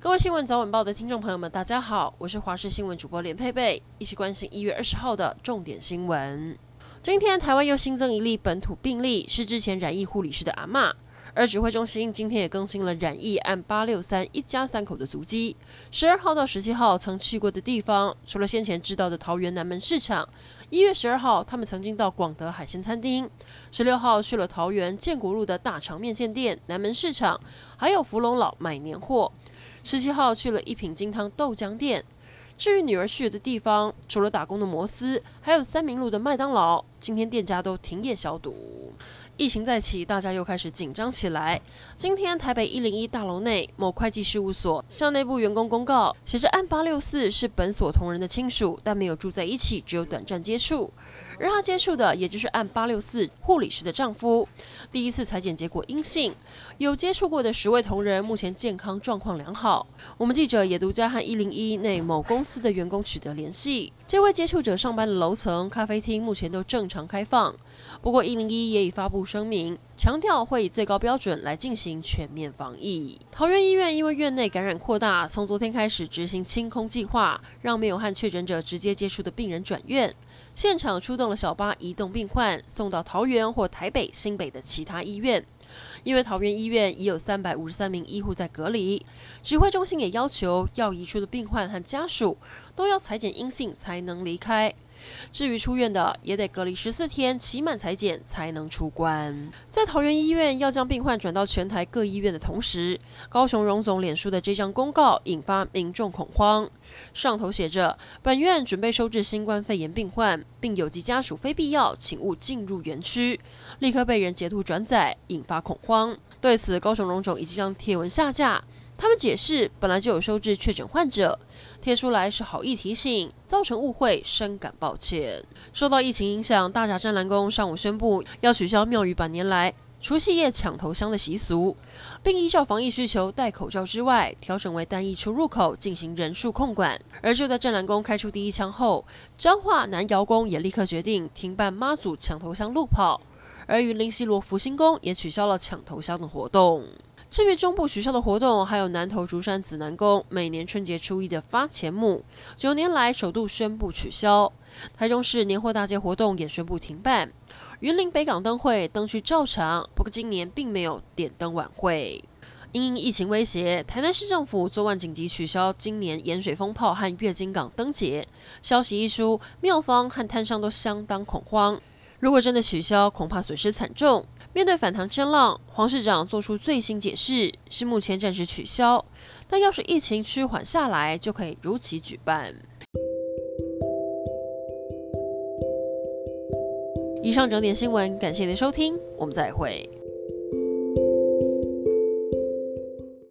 各位新闻早晚报的听众朋友们，大家好，我是华视新闻主播连佩佩，一起关心一月二十号的重点新闻。今天台湾又新增一例本土病例，是之前染疫护理师的阿嬷。而指挥中心今天也更新了染疫案八六三一家三口的足迹。十二号到十七号曾去过的地方，除了先前知道的桃园南门市场，一月十二号他们曾经到广德海鲜餐厅，十六号去了桃园建国路的大肠面线店、南门市场，还有福隆老买年货。十七号去了一品金汤豆浆店。至于女儿去的地方，除了打工的摩斯，还有三民路的麦当劳，今天店家都停业消毒。疫情再起，大家又开始紧张起来。今天台北一零一大楼内某会计事务所向内部员工公告，写着案八六四是本所同仁的亲属，但没有住在一起，只有短暂接触。让她接触的，也就是按八六四护理师的丈夫，第一次裁剪结果阴性。有接触过的十位同仁，目前健康状况良好。我们记者也独家和一零一内某公司的员工取得联系，这位接触者上班的楼层咖啡厅目前都正常开放。不过一零一也已发布声明，强调会以最高标准来进行全面防疫。桃园医院因为院内感染扩大，从昨天开始执行清空计划，让没有和确诊者直接接触的病人转院。现场出动了小巴移动病患，送到桃园或台北、新北的其他医院。因为桃园医院已有三百五十三名医护在隔离，指挥中心也要求要移出的病患和家属都要裁剪阴性才能离开。至于出院的，也得隔离十四天，期满采检才能出关。在桃园医院要将病患转到全台各医院的同时，高雄荣总脸书的这张公告引发民众恐慌。上头写着：“本院准备收治新冠肺炎病患，并有急家属非必要，请勿进入园区。”立刻被人截图转载，引发恐慌。对此，高雄荣总已经将贴文下架。他们解释，本来就有收治确诊患者，贴出来是好意提醒，造成误会，深感抱歉。受到疫情影响，大甲镇澜宫上午宣布要取消庙宇百年来除夕夜抢头香的习俗，并依照防疫需求戴口罩之外，调整为单一出入口进行人数控管。而就在镇澜宫开出第一枪后，彰化南瑶宫也立刻决定停办妈祖抢头香路跑，而云林西螺福兴宫也取消了抢头香的活动。至于中部取消的活动，还有南投竹山紫南宫每年春节初一的发钱母，九年来首度宣布取消。台中市年货大街活动也宣布停办。云林北港灯会灯区照常，不过今年并没有点灯晚会。因疫情威胁，台南市政府昨晚紧急取消今年盐水风炮和月津港灯节。消息一出，庙方和摊商都相当恐慌。如果真的取消，恐怕损失惨重。面对反弹声浪，黄市长做出最新解释，是目前暂时取消，但要是疫情趋缓下来，就可以如期举办。以上整点新闻，感谢您的收听，我们再会。